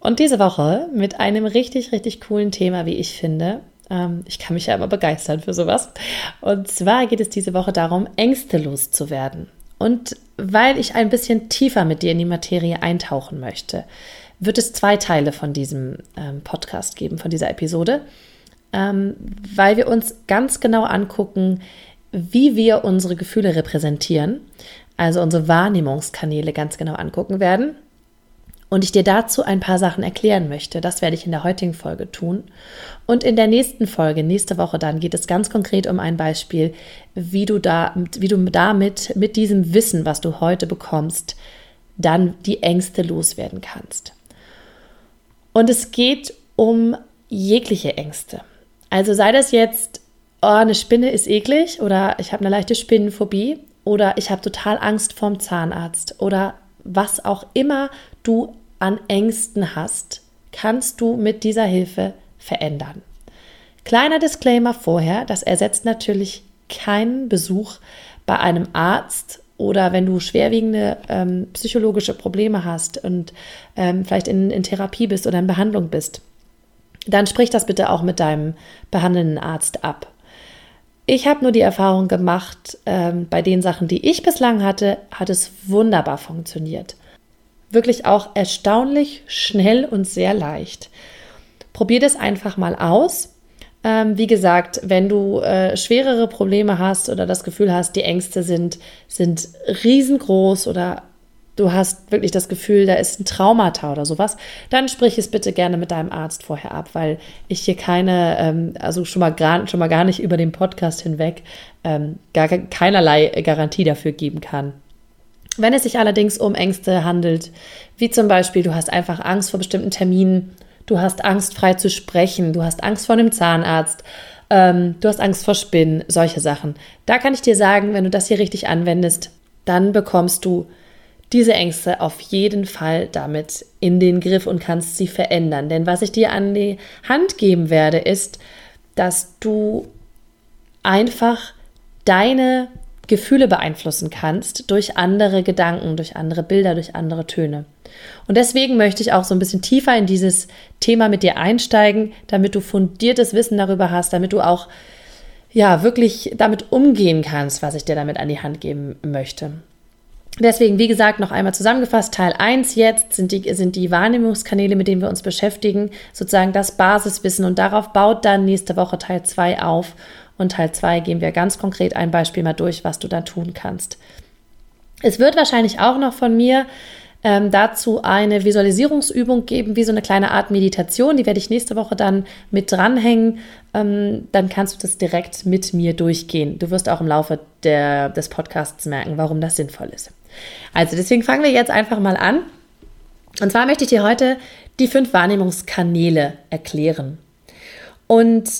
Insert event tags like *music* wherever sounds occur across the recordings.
Und diese Woche mit einem richtig, richtig coolen Thema, wie ich finde. Ähm, ich kann mich ja immer begeistern für sowas. Und zwar geht es diese Woche darum, Ängste loszuwerden. Und weil ich ein bisschen tiefer mit dir in die Materie eintauchen möchte, wird es zwei Teile von diesem ähm, Podcast geben, von dieser Episode, ähm, weil wir uns ganz genau angucken, wie wir unsere Gefühle repräsentieren, also unsere Wahrnehmungskanäle ganz genau angucken werden und ich dir dazu ein paar Sachen erklären möchte. Das werde ich in der heutigen Folge tun. Und in der nächsten Folge, nächste Woche dann, geht es ganz konkret um ein Beispiel, wie du da, wie du damit, mit diesem Wissen, was du heute bekommst, dann die Ängste loswerden kannst. Und es geht um jegliche Ängste. Also sei das jetzt, oh, eine Spinne ist eklig oder ich habe eine leichte Spinnenphobie oder ich habe total Angst vorm Zahnarzt oder was auch immer du an Ängsten hast, kannst du mit dieser Hilfe verändern. Kleiner Disclaimer vorher, das ersetzt natürlich keinen Besuch bei einem Arzt oder wenn du schwerwiegende ähm, psychologische Probleme hast und ähm, vielleicht in, in Therapie bist oder in Behandlung bist, dann sprich das bitte auch mit deinem behandelnden Arzt ab. Ich habe nur die Erfahrung gemacht, ähm, bei den Sachen, die ich bislang hatte, hat es wunderbar funktioniert wirklich auch erstaunlich schnell und sehr leicht. Probier das einfach mal aus. Ähm, wie gesagt, wenn du äh, schwerere Probleme hast oder das Gefühl hast, die Ängste sind, sind riesengroß oder du hast wirklich das Gefühl, da ist ein Traumata oder sowas, dann sprich es bitte gerne mit deinem Arzt vorher ab, weil ich hier keine, ähm, also schon mal, gar, schon mal gar nicht über den Podcast hinweg, ähm, gar keinerlei Garantie dafür geben kann. Wenn es sich allerdings um Ängste handelt, wie zum Beispiel du hast einfach Angst vor bestimmten Terminen, du hast Angst frei zu sprechen, du hast Angst vor einem Zahnarzt, ähm, du hast Angst vor Spinnen, solche Sachen, da kann ich dir sagen, wenn du das hier richtig anwendest, dann bekommst du diese Ängste auf jeden Fall damit in den Griff und kannst sie verändern. Denn was ich dir an die Hand geben werde, ist, dass du einfach deine Gefühle beeinflussen kannst durch andere Gedanken, durch andere Bilder, durch andere Töne. Und deswegen möchte ich auch so ein bisschen tiefer in dieses Thema mit dir einsteigen, damit du fundiertes Wissen darüber hast, damit du auch ja wirklich damit umgehen kannst, was ich dir damit an die Hand geben möchte. Deswegen, wie gesagt, noch einmal zusammengefasst, Teil 1 jetzt sind die, sind die Wahrnehmungskanäle, mit denen wir uns beschäftigen, sozusagen das Basiswissen und darauf baut dann nächste Woche Teil 2 auf und Teil 2 gehen wir ganz konkret ein Beispiel mal durch, was du dann tun kannst. Es wird wahrscheinlich auch noch von mir ähm, dazu eine Visualisierungsübung geben, wie so eine kleine Art Meditation. Die werde ich nächste Woche dann mit dranhängen. Ähm, dann kannst du das direkt mit mir durchgehen. Du wirst auch im Laufe der, des Podcasts merken, warum das sinnvoll ist. Also deswegen fangen wir jetzt einfach mal an. Und zwar möchte ich dir heute die fünf Wahrnehmungskanäle erklären. Und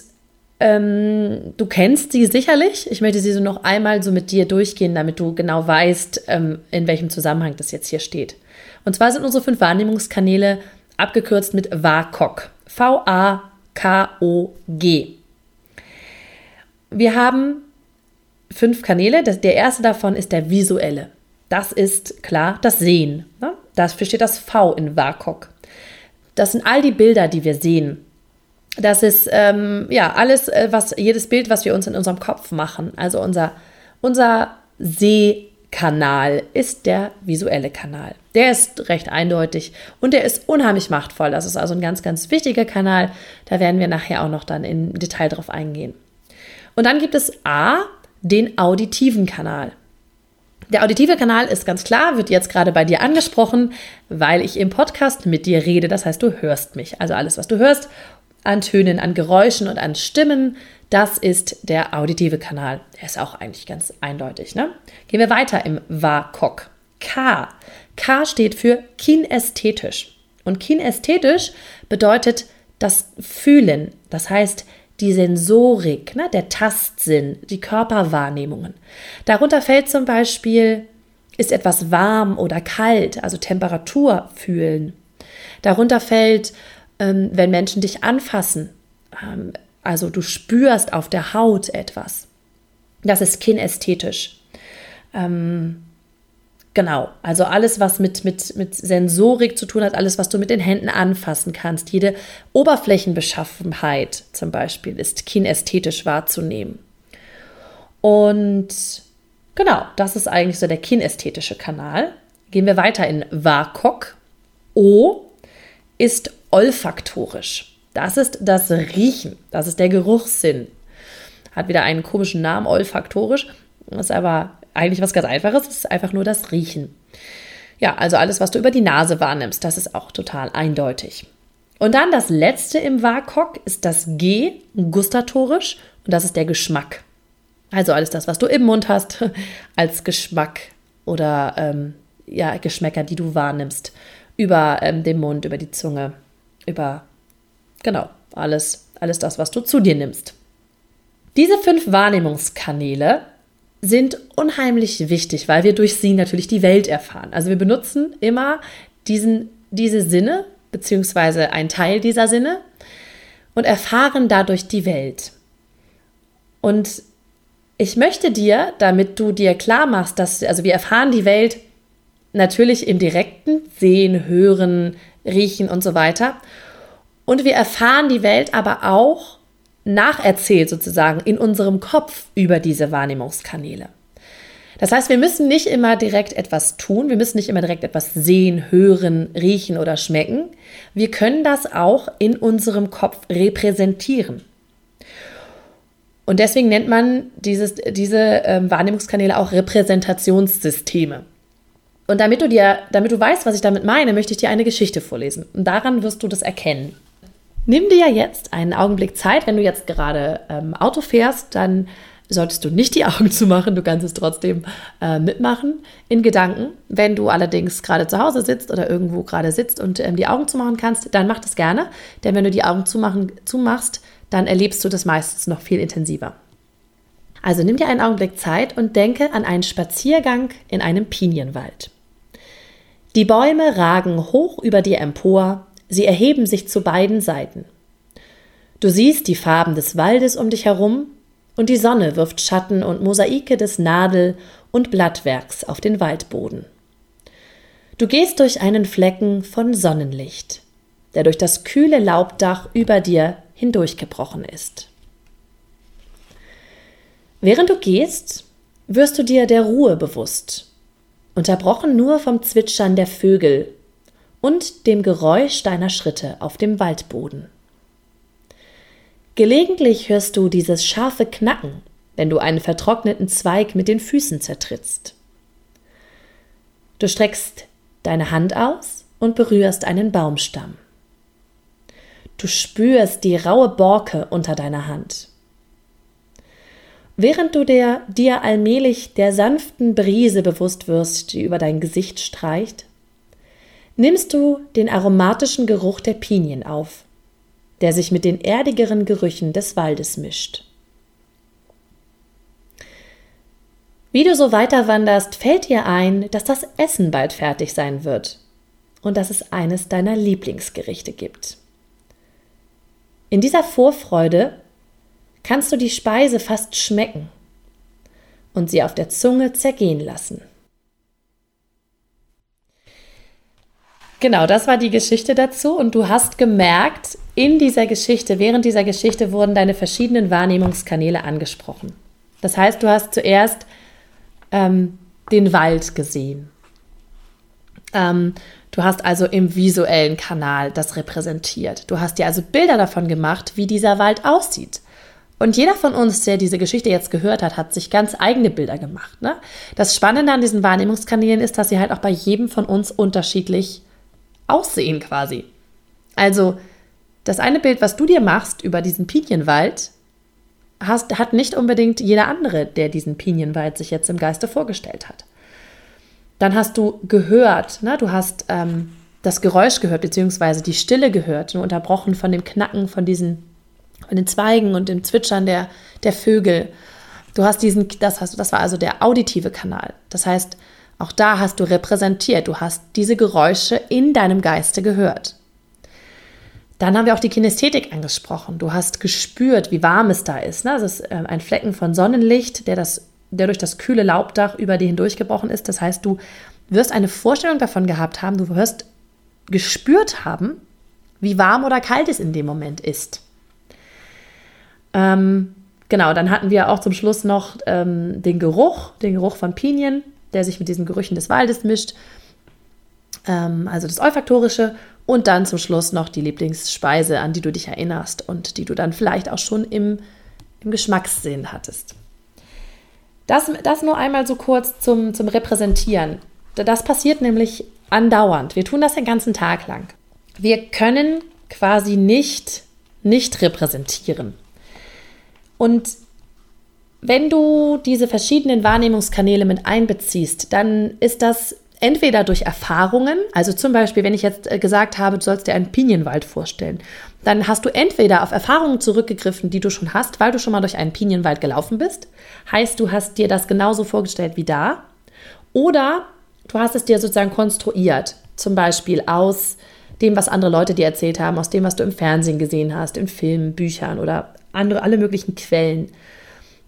ähm, du kennst sie sicherlich. Ich möchte sie so noch einmal so mit dir durchgehen, damit du genau weißt, ähm, in welchem Zusammenhang das jetzt hier steht. Und zwar sind unsere fünf Wahrnehmungskanäle abgekürzt mit WAKOG. V-A-K-O-G. Wir haben fünf Kanäle. Der erste davon ist der visuelle. Das ist klar das Sehen. Ne? Dafür steht das V in WAKOG. Das sind all die Bilder, die wir sehen. Das ist ähm, ja alles, äh, was jedes Bild, was wir uns in unserem Kopf machen. Also unser, unser Sehkanal ist der visuelle Kanal. Der ist recht eindeutig und der ist unheimlich machtvoll. Das ist also ein ganz, ganz wichtiger Kanal. Da werden wir nachher auch noch dann im Detail drauf eingehen. Und dann gibt es A, den auditiven Kanal. Der auditive Kanal ist ganz klar, wird jetzt gerade bei dir angesprochen, weil ich im Podcast mit dir rede. Das heißt, du hörst mich. Also alles, was du hörst an Tönen, an Geräuschen und an Stimmen. Das ist der auditive Kanal. Der ist auch eigentlich ganz eindeutig. Ne? Gehen wir weiter im WAKOK. K. K steht für kinästhetisch. Und kinästhetisch bedeutet das Fühlen. Das heißt, die Sensorik, ne, der Tastsinn, die Körperwahrnehmungen. Darunter fällt zum Beispiel, ist etwas warm oder kalt, also Temperatur fühlen. Darunter fällt, ähm, wenn Menschen dich anfassen, ähm, also du spürst auf der Haut etwas. Das ist kinästhetisch. Ähm, genau, also alles, was mit, mit, mit Sensorik zu tun hat, alles, was du mit den Händen anfassen kannst, jede Oberflächenbeschaffenheit zum Beispiel ist kinästhetisch wahrzunehmen. Und genau, das ist eigentlich so der kinästhetische Kanal. Gehen wir weiter in WAKOK. O ist olfaktorisch. Das ist das Riechen, das ist der Geruchssinn. Hat wieder einen komischen Namen, olfaktorisch. Das ist aber eigentlich was ganz Einfaches, es ist einfach nur das Riechen. Ja, also alles, was du über die Nase wahrnimmst, das ist auch total eindeutig. Und dann das letzte im WAKOK ist das G, gustatorisch, und das ist der Geschmack. Also alles das, was du im Mund hast, *laughs* als Geschmack oder ähm, ja, Geschmäcker, die du wahrnimmst, über ähm, den Mund, über die Zunge, über, genau, alles, alles das, was du zu dir nimmst. Diese fünf Wahrnehmungskanäle sind unheimlich wichtig, weil wir durch sie natürlich die Welt erfahren. Also wir benutzen immer diesen, diese Sinne, beziehungsweise einen Teil dieser Sinne und erfahren dadurch die Welt. Und ich möchte dir, damit du dir klar machst, dass, also wir erfahren die Welt natürlich im direkten Sehen, Hören, Riechen und so weiter. Und wir erfahren die Welt aber auch nacherzählt sozusagen in unserem Kopf über diese Wahrnehmungskanäle. Das heißt, wir müssen nicht immer direkt etwas tun, wir müssen nicht immer direkt etwas sehen, hören, riechen oder schmecken. Wir können das auch in unserem Kopf repräsentieren. Und deswegen nennt man dieses, diese ähm, Wahrnehmungskanäle auch Repräsentationssysteme. Und damit du dir, damit du weißt, was ich damit meine, möchte ich dir eine Geschichte vorlesen. Und daran wirst du das erkennen. Nimm dir jetzt einen Augenblick Zeit, wenn du jetzt gerade ähm, Auto fährst, dann solltest du nicht die Augen *laughs* zumachen, du kannst es trotzdem äh, mitmachen in Gedanken. Wenn du allerdings gerade zu Hause sitzt oder irgendwo gerade sitzt und ähm, die Augen zumachen kannst, dann mach das gerne, denn wenn du die Augen zumachen, zumachst, dann erlebst du das meistens noch viel intensiver. Also nimm dir einen Augenblick Zeit und denke an einen Spaziergang in einem Pinienwald. Die Bäume ragen hoch über dir empor, Sie erheben sich zu beiden Seiten. Du siehst die Farben des Waldes um dich herum und die Sonne wirft Schatten und Mosaike des Nadel- und Blattwerks auf den Waldboden. Du gehst durch einen Flecken von Sonnenlicht, der durch das kühle Laubdach über dir hindurchgebrochen ist. Während du gehst, wirst du dir der Ruhe bewusst, unterbrochen nur vom Zwitschern der Vögel und dem Geräusch deiner Schritte auf dem Waldboden. Gelegentlich hörst du dieses scharfe Knacken, wenn du einen vertrockneten Zweig mit den Füßen zertrittst. Du streckst deine Hand aus und berührst einen Baumstamm. Du spürst die raue Borke unter deiner Hand. Während du der, dir allmählich der sanften Brise bewusst wirst, die über dein Gesicht streicht, nimmst du den aromatischen Geruch der Pinien auf, der sich mit den erdigeren Gerüchen des Waldes mischt. Wie du so weiter wanderst, fällt dir ein, dass das Essen bald fertig sein wird und dass es eines deiner Lieblingsgerichte gibt. In dieser Vorfreude kannst du die Speise fast schmecken und sie auf der Zunge zergehen lassen. Genau, das war die Geschichte dazu. Und du hast gemerkt, in dieser Geschichte, während dieser Geschichte wurden deine verschiedenen Wahrnehmungskanäle angesprochen. Das heißt, du hast zuerst ähm, den Wald gesehen. Ähm, du hast also im visuellen Kanal das repräsentiert. Du hast dir also Bilder davon gemacht, wie dieser Wald aussieht. Und jeder von uns, der diese Geschichte jetzt gehört hat, hat sich ganz eigene Bilder gemacht. Ne? Das Spannende an diesen Wahrnehmungskanälen ist, dass sie halt auch bei jedem von uns unterschiedlich aussehen quasi. Also das eine Bild, was du dir machst über diesen Pinienwald, hast, hat nicht unbedingt jeder andere, der diesen Pinienwald sich jetzt im Geiste vorgestellt hat. Dann hast du gehört, ne? du hast ähm, das Geräusch gehört, beziehungsweise die Stille gehört, nur unterbrochen von dem Knacken von diesen von den Zweigen und dem Zwitschern der, der Vögel. Du hast diesen, das hast das war also der auditive Kanal. Das heißt, auch da hast du repräsentiert, du hast diese Geräusche in deinem Geiste gehört. Dann haben wir auch die Kinästhetik angesprochen. Du hast gespürt, wie warm es da ist. Ne? Das ist äh, ein Flecken von Sonnenlicht, der, das, der durch das kühle Laubdach über dir hindurchgebrochen ist. Das heißt, du wirst eine Vorstellung davon gehabt haben, du wirst gespürt haben, wie warm oder kalt es in dem Moment ist. Ähm, genau, dann hatten wir auch zum Schluss noch ähm, den Geruch, den Geruch von Pinien, der sich mit diesen Gerüchen des Waldes mischt. Ähm, also das Olfaktorische und dann zum Schluss noch die Lieblingsspeise, an die du dich erinnerst und die du dann vielleicht auch schon im, im Geschmackssinn hattest. Das, das nur einmal so kurz zum, zum Repräsentieren. Das passiert nämlich andauernd. Wir tun das den ganzen Tag lang. Wir können quasi nicht, nicht repräsentieren. Und wenn du diese verschiedenen Wahrnehmungskanäle mit einbeziehst, dann ist das entweder durch Erfahrungen, also zum Beispiel, wenn ich jetzt äh, gesagt habe, du sollst dir einen Pinienwald vorstellen, dann hast du entweder auf Erfahrungen zurückgegriffen, die du schon hast, weil du schon mal durch einen Pinienwald gelaufen bist, heißt, du hast dir das genauso vorgestellt wie da, oder du hast es dir sozusagen konstruiert, zum Beispiel aus dem, was andere Leute dir erzählt haben, aus dem, was du im Fernsehen gesehen hast, in Filmen, Büchern oder andere, alle möglichen Quellen.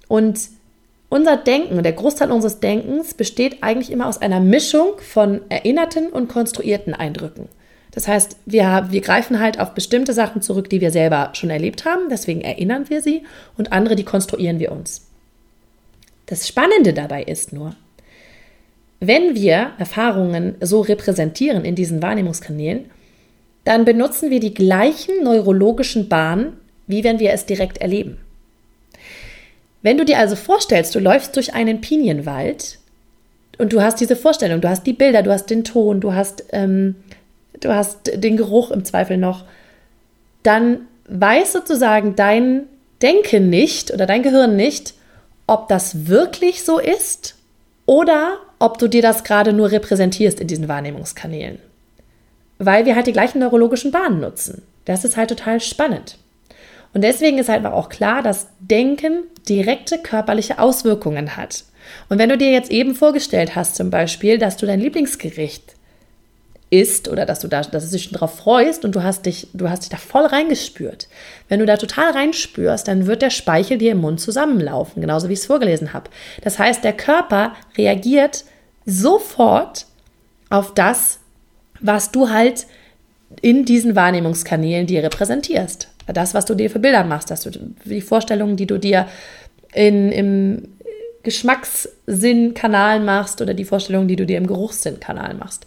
Und unser Denken, der Großteil unseres Denkens besteht eigentlich immer aus einer Mischung von erinnerten und konstruierten Eindrücken. Das heißt, wir, wir greifen halt auf bestimmte Sachen zurück, die wir selber schon erlebt haben, deswegen erinnern wir sie und andere, die konstruieren wir uns. Das Spannende dabei ist nur, wenn wir Erfahrungen so repräsentieren in diesen Wahrnehmungskanälen, dann benutzen wir die gleichen neurologischen Bahnen, wie wenn wir es direkt erleben. Wenn du dir also vorstellst, du läufst durch einen Pinienwald und du hast diese Vorstellung, du hast die Bilder, du hast den Ton, du hast, ähm, du hast den Geruch im Zweifel noch, dann weiß sozusagen dein Denken nicht oder dein Gehirn nicht, ob das wirklich so ist oder ob du dir das gerade nur repräsentierst in diesen Wahrnehmungskanälen. Weil wir halt die gleichen neurologischen Bahnen nutzen. Das ist halt total spannend. Und deswegen ist halt auch klar, dass Denken direkte körperliche Auswirkungen hat. Und wenn du dir jetzt eben vorgestellt hast, zum Beispiel, dass du dein Lieblingsgericht isst oder dass du da, dass du dich schon drauf freust und du hast dich, du hast dich da voll reingespürt. Wenn du da total reinspürst, dann wird der Speichel dir im Mund zusammenlaufen, genauso wie ich es vorgelesen habe. Das heißt, der Körper reagiert sofort auf das, was du halt in diesen Wahrnehmungskanälen dir repräsentierst das, was du dir für Bilder machst, dass du die Vorstellungen, die du dir in, im Geschmackssinn-Kanal machst oder die Vorstellungen, die du dir im Geruchssinn-Kanal machst.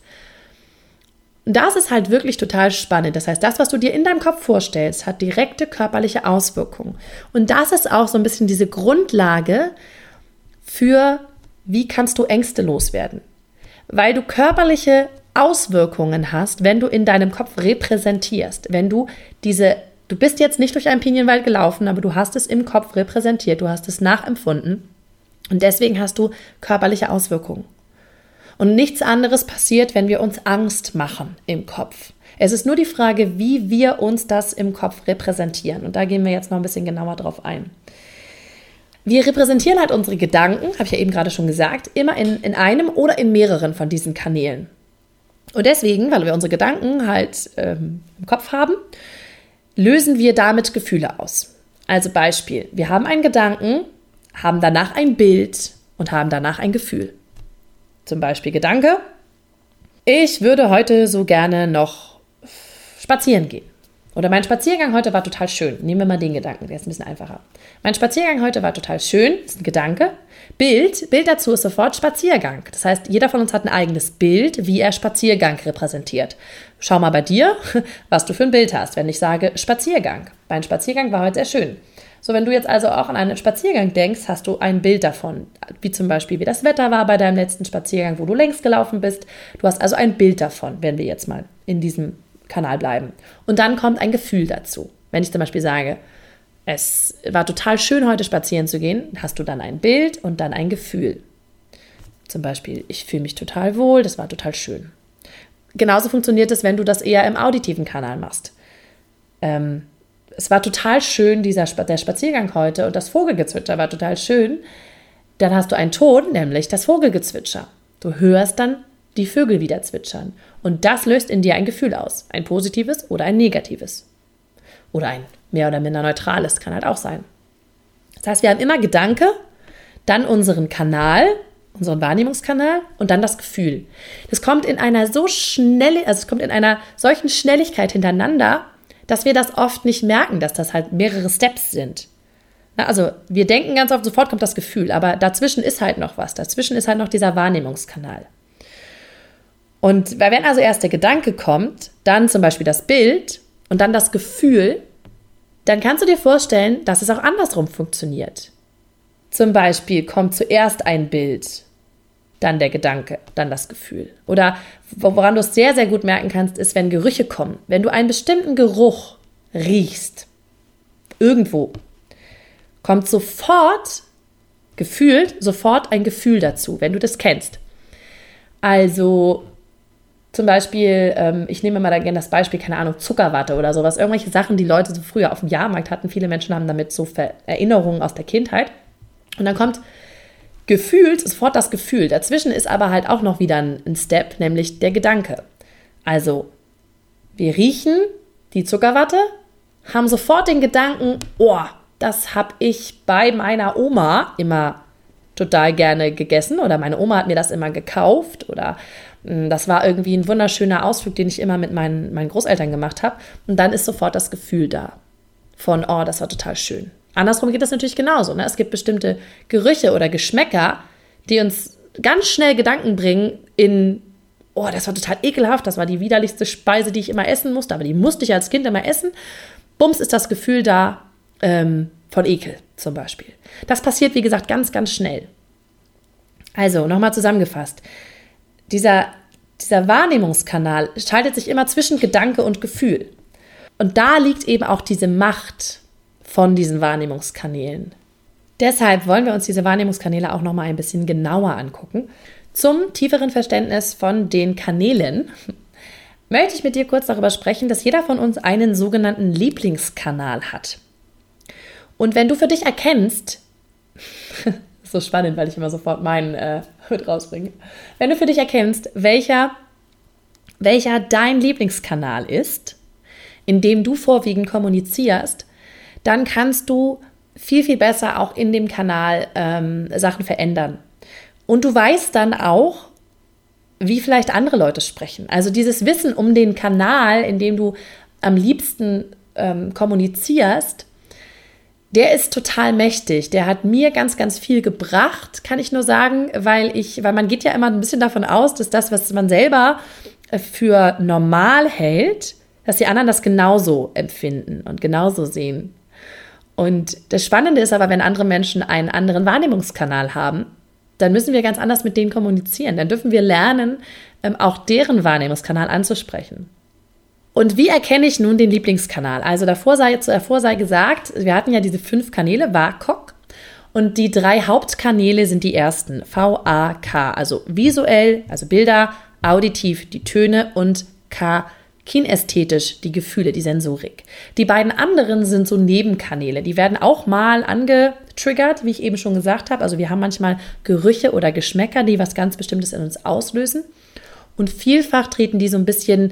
Das ist halt wirklich total spannend. Das heißt, das, was du dir in deinem Kopf vorstellst, hat direkte körperliche Auswirkungen. Und das ist auch so ein bisschen diese Grundlage für, wie kannst du Ängste loswerden. Weil du körperliche Auswirkungen hast, wenn du in deinem Kopf repräsentierst, wenn du diese Du bist jetzt nicht durch einen Pinienwald gelaufen, aber du hast es im Kopf repräsentiert, du hast es nachempfunden und deswegen hast du körperliche Auswirkungen. Und nichts anderes passiert, wenn wir uns Angst machen im Kopf. Es ist nur die Frage, wie wir uns das im Kopf repräsentieren. Und da gehen wir jetzt noch ein bisschen genauer drauf ein. Wir repräsentieren halt unsere Gedanken, habe ich ja eben gerade schon gesagt, immer in, in einem oder in mehreren von diesen Kanälen. Und deswegen, weil wir unsere Gedanken halt ähm, im Kopf haben, lösen wir damit Gefühle aus. Also Beispiel, wir haben einen Gedanken, haben danach ein Bild und haben danach ein Gefühl. Zum Beispiel Gedanke, ich würde heute so gerne noch spazieren gehen. Oder mein Spaziergang heute war total schön. Nehmen wir mal den Gedanken, der ist ein bisschen einfacher. Mein Spaziergang heute war total schön, ist ein Gedanke. Bild, Bild dazu ist sofort Spaziergang. Das heißt, jeder von uns hat ein eigenes Bild, wie er Spaziergang repräsentiert. Schau mal bei dir, *laughs* was du für ein Bild hast, wenn ich sage Spaziergang. Mein Spaziergang war heute sehr schön. So, wenn du jetzt also auch an einen Spaziergang denkst, hast du ein Bild davon, wie zum Beispiel, wie das Wetter war bei deinem letzten Spaziergang, wo du längst gelaufen bist. Du hast also ein Bild davon, wenn wir jetzt mal in diesem Kanal bleiben. Und dann kommt ein Gefühl dazu. Wenn ich zum Beispiel sage, es war total schön, heute spazieren zu gehen, hast du dann ein Bild und dann ein Gefühl. Zum Beispiel, ich fühle mich total wohl, das war total schön. Genauso funktioniert es, wenn du das eher im auditiven Kanal machst. Ähm, es war total schön, dieser, der Spaziergang heute und das Vogelgezwitscher war total schön, dann hast du einen Ton, nämlich das Vogelgezwitscher. Du hörst dann die Vögel wieder zwitschern. Und das löst in dir ein Gefühl aus. Ein positives oder ein negatives. Oder ein mehr oder minder neutrales, kann halt auch sein. Das heißt, wir haben immer Gedanke, dann unseren Kanal, unseren Wahrnehmungskanal und dann das Gefühl. Das kommt in einer so schnell, also es kommt in einer solchen Schnelligkeit hintereinander, dass wir das oft nicht merken, dass das halt mehrere Steps sind. Also wir denken ganz oft, sofort kommt das Gefühl, aber dazwischen ist halt noch was. Dazwischen ist halt noch dieser Wahrnehmungskanal. Und wenn also erst der Gedanke kommt, dann zum Beispiel das Bild und dann das Gefühl, dann kannst du dir vorstellen, dass es auch andersrum funktioniert. Zum Beispiel kommt zuerst ein Bild, dann der Gedanke, dann das Gefühl. Oder woran du es sehr, sehr gut merken kannst, ist, wenn Gerüche kommen. Wenn du einen bestimmten Geruch riechst, irgendwo, kommt sofort, gefühlt, sofort ein Gefühl dazu, wenn du das kennst. Also zum Beispiel, ähm, ich nehme mal da gerne das Beispiel, keine Ahnung, Zuckerwatte oder sowas, irgendwelche Sachen, die Leute so früher auf dem Jahrmarkt hatten. Viele Menschen haben damit so Erinnerungen aus der Kindheit. Und dann kommt gefühlt, sofort das Gefühl. Dazwischen ist aber halt auch noch wieder ein, Step, nämlich der Gedanke. Also, wir riechen die Zuckerwatte, haben sofort den Gedanken, oh, das habe ich bei meiner Oma immer total gerne gegessen oder meine Oma hat mir das immer gekauft oder hm, das war irgendwie ein wunderschöner Ausflug, den ich immer mit meinen, meinen Großeltern gemacht habe. Und dann ist sofort das Gefühl da von, oh, das war total schön. Andersrum geht das natürlich genauso. Ne? Es gibt bestimmte Gerüche oder Geschmäcker, die uns ganz schnell Gedanken bringen in, oh, das war total ekelhaft, das war die widerlichste Speise, die ich immer essen musste, aber die musste ich als Kind immer essen. Bums ist das Gefühl da, ähm, von Ekel zum Beispiel. Das passiert, wie gesagt, ganz, ganz schnell. Also, nochmal zusammengefasst. Dieser, dieser Wahrnehmungskanal schaltet sich immer zwischen Gedanke und Gefühl. Und da liegt eben auch diese Macht von diesen Wahrnehmungskanälen. Deshalb wollen wir uns diese Wahrnehmungskanäle auch nochmal ein bisschen genauer angucken. Zum tieferen Verständnis von den Kanälen *laughs* möchte ich mit dir kurz darüber sprechen, dass jeder von uns einen sogenannten Lieblingskanal hat. Und wenn du für dich erkennst, *laughs* so spannend, weil ich immer sofort meinen äh, *laughs* mit rausbringe, wenn du für dich erkennst, welcher, welcher dein Lieblingskanal ist, in dem du vorwiegend kommunizierst, dann kannst du viel, viel besser auch in dem Kanal ähm, Sachen verändern. Und du weißt dann auch, wie vielleicht andere Leute sprechen. Also dieses Wissen um den Kanal, in dem du am liebsten ähm, kommunizierst, der ist total mächtig. Der hat mir ganz, ganz viel gebracht, kann ich nur sagen, weil ich, weil man geht ja immer ein bisschen davon aus, dass das, was man selber äh, für normal hält, dass die anderen das genauso empfinden und genauso sehen. Und das Spannende ist aber, wenn andere Menschen einen anderen Wahrnehmungskanal haben, dann müssen wir ganz anders mit denen kommunizieren. Dann dürfen wir lernen, ähm, auch deren Wahrnehmungskanal anzusprechen. Und wie erkenne ich nun den Lieblingskanal? Also davor sei, davor sei gesagt, wir hatten ja diese fünf Kanäle, WAKOK. Und die drei Hauptkanäle sind die ersten, V-A-K, also visuell, also Bilder, auditiv, die Töne und K, kinästhetisch, die Gefühle, die Sensorik. Die beiden anderen sind so Nebenkanäle, die werden auch mal angetriggert, wie ich eben schon gesagt habe. Also wir haben manchmal Gerüche oder Geschmäcker, die was ganz Bestimmtes in uns auslösen. Und vielfach treten die so ein bisschen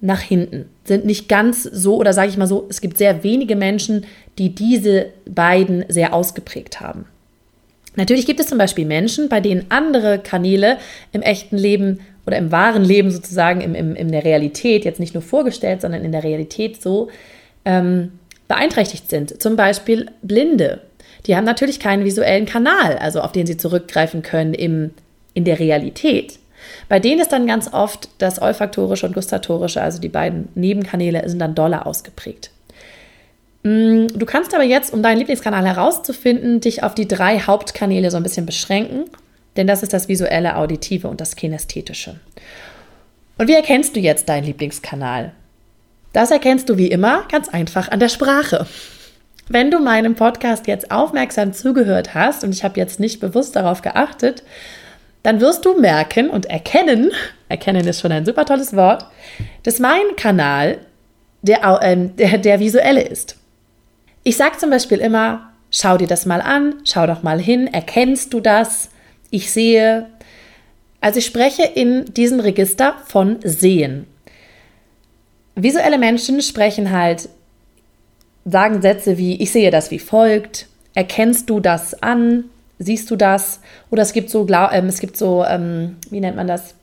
nach hinten, sind nicht ganz so, oder sage ich mal so, es gibt sehr wenige Menschen, die diese beiden sehr ausgeprägt haben. Natürlich gibt es zum Beispiel Menschen, bei denen andere Kanäle im echten Leben oder im wahren Leben sozusagen, im, im, in der Realität, jetzt nicht nur vorgestellt, sondern in der Realität so ähm, beeinträchtigt sind. Zum Beispiel Blinde. Die haben natürlich keinen visuellen Kanal, also auf den sie zurückgreifen können im, in der Realität. Bei denen ist dann ganz oft das olfaktorische und gustatorische, also die beiden Nebenkanäle, sind dann doller ausgeprägt. Mm, du kannst aber jetzt, um deinen Lieblingskanal herauszufinden, dich auf die drei Hauptkanäle so ein bisschen beschränken, denn das ist das visuelle, auditive und das kinästhetische. Und wie erkennst du jetzt deinen Lieblingskanal? Das erkennst du wie immer ganz einfach an der Sprache. Wenn du meinem Podcast jetzt aufmerksam zugehört hast, und ich habe jetzt nicht bewusst darauf geachtet, dann wirst du merken und erkennen, *laughs* erkennen ist schon ein super tolles Wort, dass mein Kanal der, äh, der, der visuelle ist. Ich sage zum Beispiel immer, schau dir das mal an, schau doch mal hin, erkennst du das? Ich sehe. Also ich spreche in diesem Register von Sehen. Visuelle Menschen sprechen halt, sagen Sätze wie, ich sehe das wie folgt, erkennst du das an, siehst du das? Oder es gibt so, ähm, es gibt so, ähm, wie nennt man das?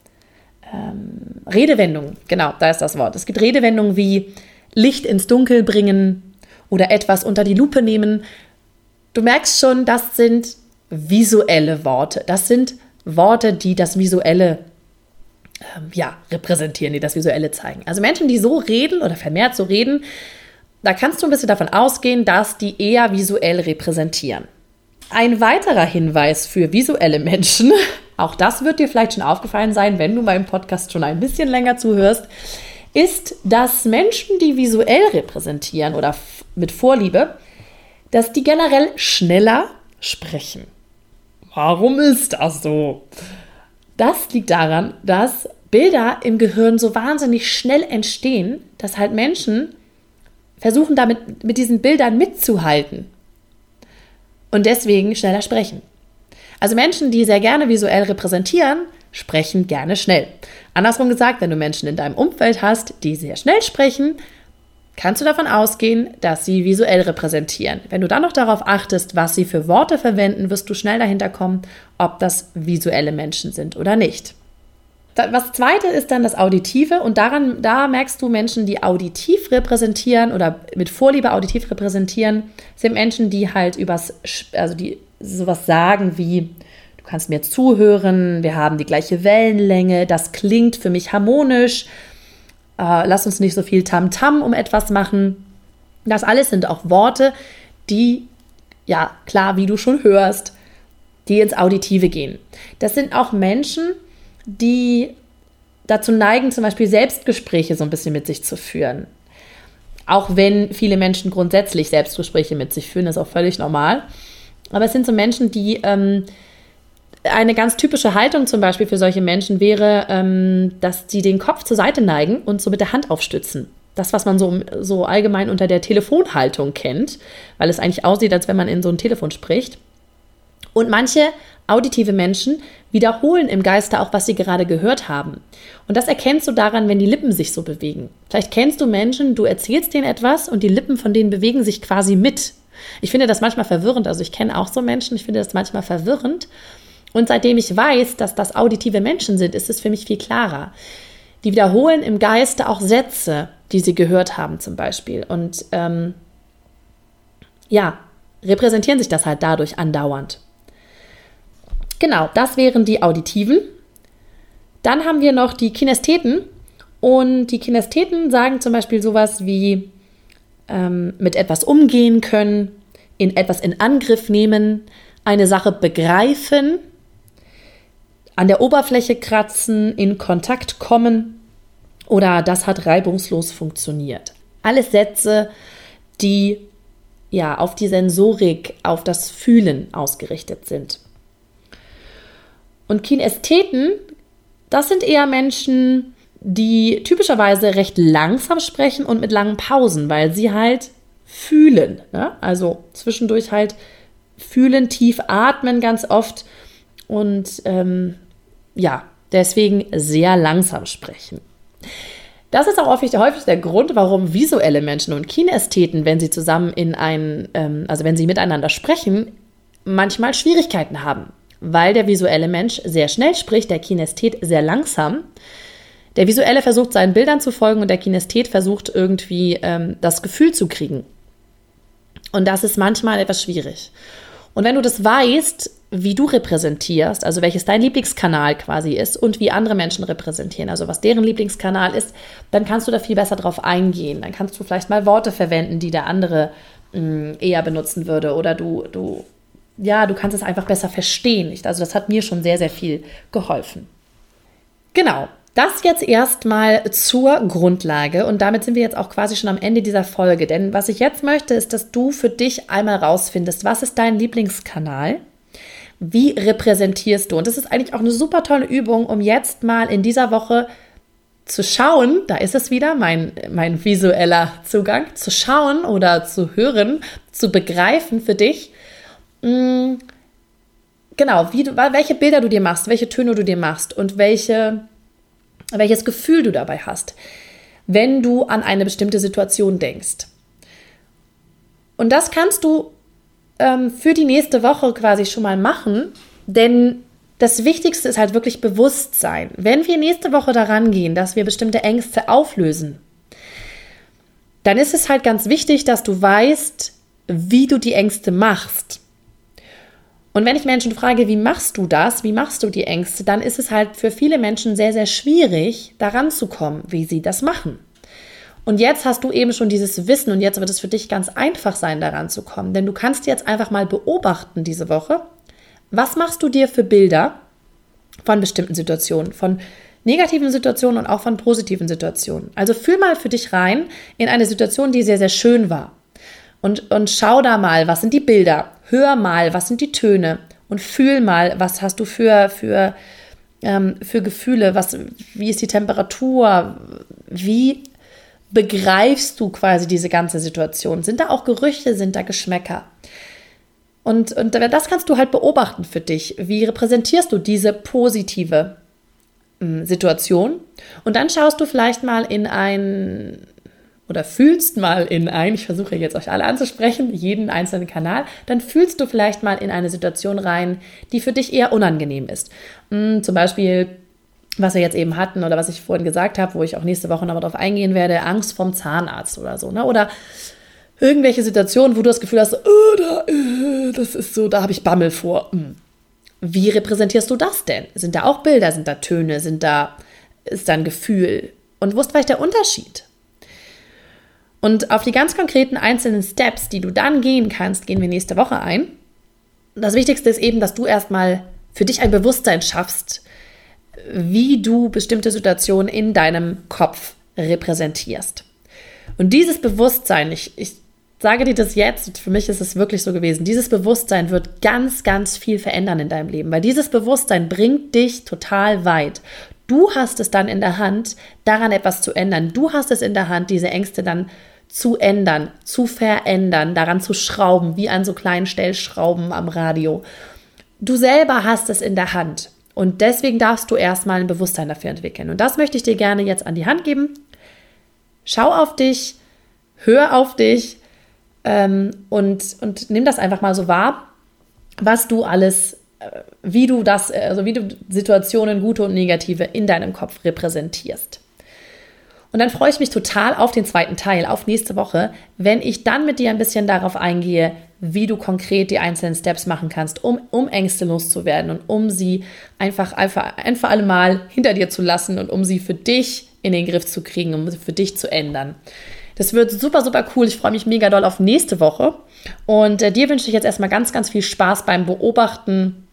Ähm, Redewendungen, genau, da ist das Wort. Es gibt Redewendungen wie Licht ins Dunkel bringen oder etwas unter die Lupe nehmen. Du merkst schon, das sind visuelle Worte. Das sind Worte, die das Visuelle ähm, ja, repräsentieren, die das Visuelle zeigen. Also Menschen, die so reden oder vermehrt so reden, da kannst du ein bisschen davon ausgehen, dass die eher visuell repräsentieren. Ein weiterer Hinweis für visuelle Menschen, *laughs* auch das wird dir vielleicht schon aufgefallen sein, wenn du meinem Podcast schon ein bisschen länger zuhörst, ist, dass Menschen, die visuell repräsentieren oder mit Vorliebe, dass die generell schneller sprechen. Warum ist das so? Das liegt daran, dass Bilder im Gehirn so wahnsinnig schnell entstehen, dass halt Menschen versuchen damit mit diesen Bildern mitzuhalten und deswegen schneller sprechen. Also Menschen, die sehr gerne visuell repräsentieren, sprechen gerne schnell. Andersrum gesagt, wenn du Menschen in deinem Umfeld hast, die sehr schnell sprechen, kannst du davon ausgehen, dass sie visuell repräsentieren. Wenn du dann noch darauf achtest, was sie für Worte verwenden, wirst du schnell dahinter kommen, ob das visuelle Menschen sind oder nicht. Was zweite ist dann das Auditive und daran, da merkst du Menschen, die auditiv repräsentieren oder mit Vorliebe auditiv repräsentieren, sind Menschen, die halt übers, also die sowas sagen wie, du kannst mir zuhören, wir haben die gleiche Wellenlänge, das klingt für mich harmonisch, äh, lass uns nicht so viel Tamtam -Tam um etwas machen. Das alles sind auch Worte, die, ja, klar, wie du schon hörst, die ins Auditive gehen. Das sind auch Menschen, die dazu neigen, zum Beispiel Selbstgespräche so ein bisschen mit sich zu führen. Auch wenn viele Menschen grundsätzlich Selbstgespräche mit sich führen, ist auch völlig normal. Aber es sind so Menschen, die ähm, eine ganz typische Haltung zum Beispiel für solche Menschen wäre, ähm, dass sie den Kopf zur Seite neigen und so mit der Hand aufstützen. Das, was man so, so allgemein unter der Telefonhaltung kennt, weil es eigentlich aussieht, als wenn man in so ein Telefon spricht. Und manche auditive Menschen wiederholen im Geiste auch, was sie gerade gehört haben. Und das erkennst du daran, wenn die Lippen sich so bewegen. Vielleicht kennst du Menschen, du erzählst denen etwas und die Lippen von denen bewegen sich quasi mit. Ich finde das manchmal verwirrend. Also ich kenne auch so Menschen, ich finde das manchmal verwirrend. Und seitdem ich weiß, dass das auditive Menschen sind, ist es für mich viel klarer. Die wiederholen im Geiste auch Sätze, die sie gehört haben zum Beispiel. Und ähm, ja, repräsentieren sich das halt dadurch andauernd. Genau, das wären die Auditiven. Dann haben wir noch die Kinestheten. Und die Kinestheten sagen zum Beispiel sowas wie ähm, mit etwas umgehen können, in etwas in Angriff nehmen, eine Sache begreifen, an der Oberfläche kratzen, in Kontakt kommen oder das hat reibungslos funktioniert. Alles Sätze, die ja auf die Sensorik, auf das Fühlen ausgerichtet sind. Und Kinästheten, das sind eher Menschen, die typischerweise recht langsam sprechen und mit langen Pausen, weil sie halt fühlen. Ne? Also zwischendurch halt fühlen, tief atmen ganz oft und ähm, ja, deswegen sehr langsam sprechen. Das ist auch häufig, häufig der Grund, warum visuelle Menschen und Kinästheten, wenn sie zusammen in ein, ähm, also wenn sie miteinander sprechen, manchmal Schwierigkeiten haben weil der visuelle Mensch sehr schnell spricht, der Kinesthet sehr langsam. Der visuelle versucht seinen Bildern zu folgen und der Kinesthet versucht irgendwie ähm, das Gefühl zu kriegen. Und das ist manchmal etwas schwierig. Und wenn du das weißt, wie du repräsentierst, also welches dein Lieblingskanal quasi ist und wie andere Menschen repräsentieren, also was deren Lieblingskanal ist, dann kannst du da viel besser drauf eingehen. Dann kannst du vielleicht mal Worte verwenden, die der andere mh, mm, eher benutzen würde oder du, du ja, du kannst es einfach besser verstehen. Also das hat mir schon sehr, sehr viel geholfen. Genau, das jetzt erstmal zur Grundlage und damit sind wir jetzt auch quasi schon am Ende dieser Folge. Denn was ich jetzt möchte, ist, dass du für dich einmal rausfindest, was ist dein Lieblingskanal? Wie repräsentierst du? Und das ist eigentlich auch eine super tolle Übung, um jetzt mal in dieser Woche zu schauen, da ist es wieder, mein, mein visueller Zugang, zu schauen oder zu hören, zu begreifen für dich, mm, genau, wie du, welche Bilder du dir machst, welche Töne du dir machst und welche, welches Gefühl du dabei hast, wenn du an eine bestimmte Situation denkst. Und das kannst du ähm, für die nächste Woche quasi schon mal machen, denn das Wichtigste ist halt wirklich Bewusstsein. Wenn wir nächste Woche daran gehen, dass wir bestimmte Ängste auflösen, dann ist es halt ganz wichtig, dass du weißt, wie du die Ängste machst. Und wenn ich Menschen frage, wie machst du das, wie machst du die Ängste, dann ist es halt für viele Menschen sehr, sehr schwierig, daran zu kommen, wie sie das machen. Und jetzt hast du eben schon dieses Wissen und jetzt wird es für dich ganz einfach sein, daran zu kommen. Denn du kannst jetzt einfach mal beobachten diese Woche, was machst du dir für Bilder von bestimmten Situationen, von negativen Situationen und auch von positiven Situationen? Also fühl mal für dich rein in eine Situation, die sehr, sehr schön war. Und, und schau da mal, was sind die Bilder? Hör mal, was sind die Töne? Und fühl mal, was hast du für, für, ähm, für Gefühle? Was, wie ist die Temperatur? Wie begreifst du quasi diese ganze Situation? Sind da auch Gerüche? Sind da Geschmäcker? Und, und das kannst du halt beobachten für dich. Wie repräsentierst du diese positive äh, Situation? Und dann schaust du vielleicht mal in ein oder fühlst mal in ein, ich versuche jetzt euch alle anzusprechen, jeden einzelnen Kanal, dann fühlst du vielleicht mal in eine Situation rein, die für dich eher unangenehm ist. Hm, zum Beispiel, was wir jetzt eben hatten oder was ich vorhin gesagt habe, wo ich auch nächste Woche nochmal drauf eingehen werde, Angst vom Zahnarzt oder so. Ne? Oder irgendwelche Situationen, wo du das Gefühl hast, oh, da, äh, das ist so, da habe ich Bammel vor. Hm. Wie repräsentierst du das denn? Sind da auch Bilder, sind da Töne, sind da, ist da ein Gefühl? Und wo ist vielleicht der Unterschied? Und auf die ganz konkreten einzelnen Steps, die du dann gehen kannst, gehen wir nächste Woche ein. Das Wichtigste ist eben, dass du erstmal für dich ein Bewusstsein schaffst, wie du bestimmte Situationen in deinem Kopf repräsentierst. Und dieses Bewusstsein, ich, ich sage dir das jetzt, für mich ist es wirklich so gewesen, dieses Bewusstsein wird ganz, ganz viel verändern in deinem Leben, weil dieses Bewusstsein bringt dich total weit. Du hast es dann in der Hand, daran etwas zu ändern. Du hast es in der Hand, diese Ängste dann zu ändern, zu verändern, daran zu schrauben, wie an so kleinen Stellschrauben am Radio. Du selber hast es in der Hand. Und deswegen darfst du erstmal ein Bewusstsein dafür entwickeln. Und das möchte ich dir gerne jetzt an die Hand geben. Schau auf dich, hör auf dich, ähm, und, und nimm das einfach mal so wahr, was du alles, äh, wie du das, äh, also wie du Situationen, gute und negative, in deinem Kopf repräsentierst. Und dann freue ich mich total auf den zweiten Teil, auf nächste Woche, wenn ich dann mit dir ein bisschen darauf eingehe, wie du konkret die einzelnen Steps machen kannst, um, um Ängste loszuwerden und um sie einfach, einfach ein alle Mal hinter dir zu lassen und um sie für dich in den Griff zu kriegen, um sie für dich zu ändern. Das wird super, super cool. Ich freue mich mega doll auf nächste Woche. Und äh, dir wünsche ich jetzt erstmal ganz, ganz viel Spaß beim Beobachten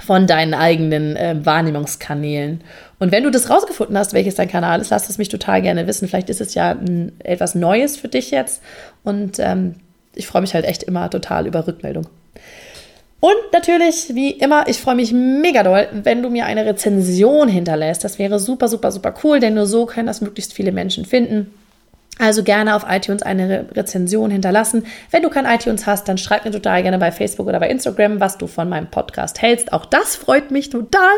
von deinen eigenen äh, Wahrnehmungskanälen. Und wenn du das rausgefunden hast, welches dein Kanal ist, lass es mich total gerne wissen. Vielleicht ist es ja m, etwas Neues für dich jetzt. Und ähm, ich freue mich halt echt immer total über Rückmeldung. Und natürlich, wie immer, ich freue mich mega doll, wenn du mir eine Rezension hinterlässt. Das wäre super, super, super cool, denn nur so können das möglichst viele Menschen finden. Also gerne auf iTunes eine Re Rezension hinterlassen. Wenn du kein iTunes hast, dann schreib mir total gerne bei Facebook oder bei Instagram, was du von meinem Podcast hältst. Auch das freut mich total.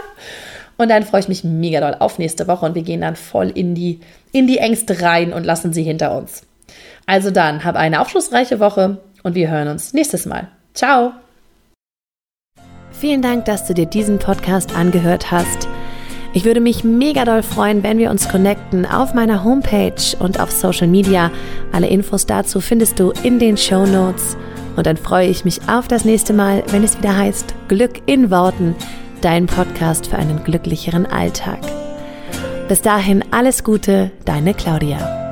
Und dann freue ich mich mega doll auf nächste Woche und wir gehen dann voll in die, in die Ängste rein und lassen sie hinter uns. Also dann, hab eine aufschlussreiche Woche und wir hören uns nächstes Mal. Ciao! Vielen Dank, dass du dir diesen Podcast angehört hast. Ich würde mich mega doll freuen, wenn wir uns connecten auf meiner Homepage und auf Social Media. Alle Infos dazu findest du in den Show Notes. Und dann freue ich mich auf das nächste Mal, wenn es wieder heißt Glück in Worten, dein Podcast für einen glücklicheren Alltag. Bis dahin alles Gute, deine Claudia.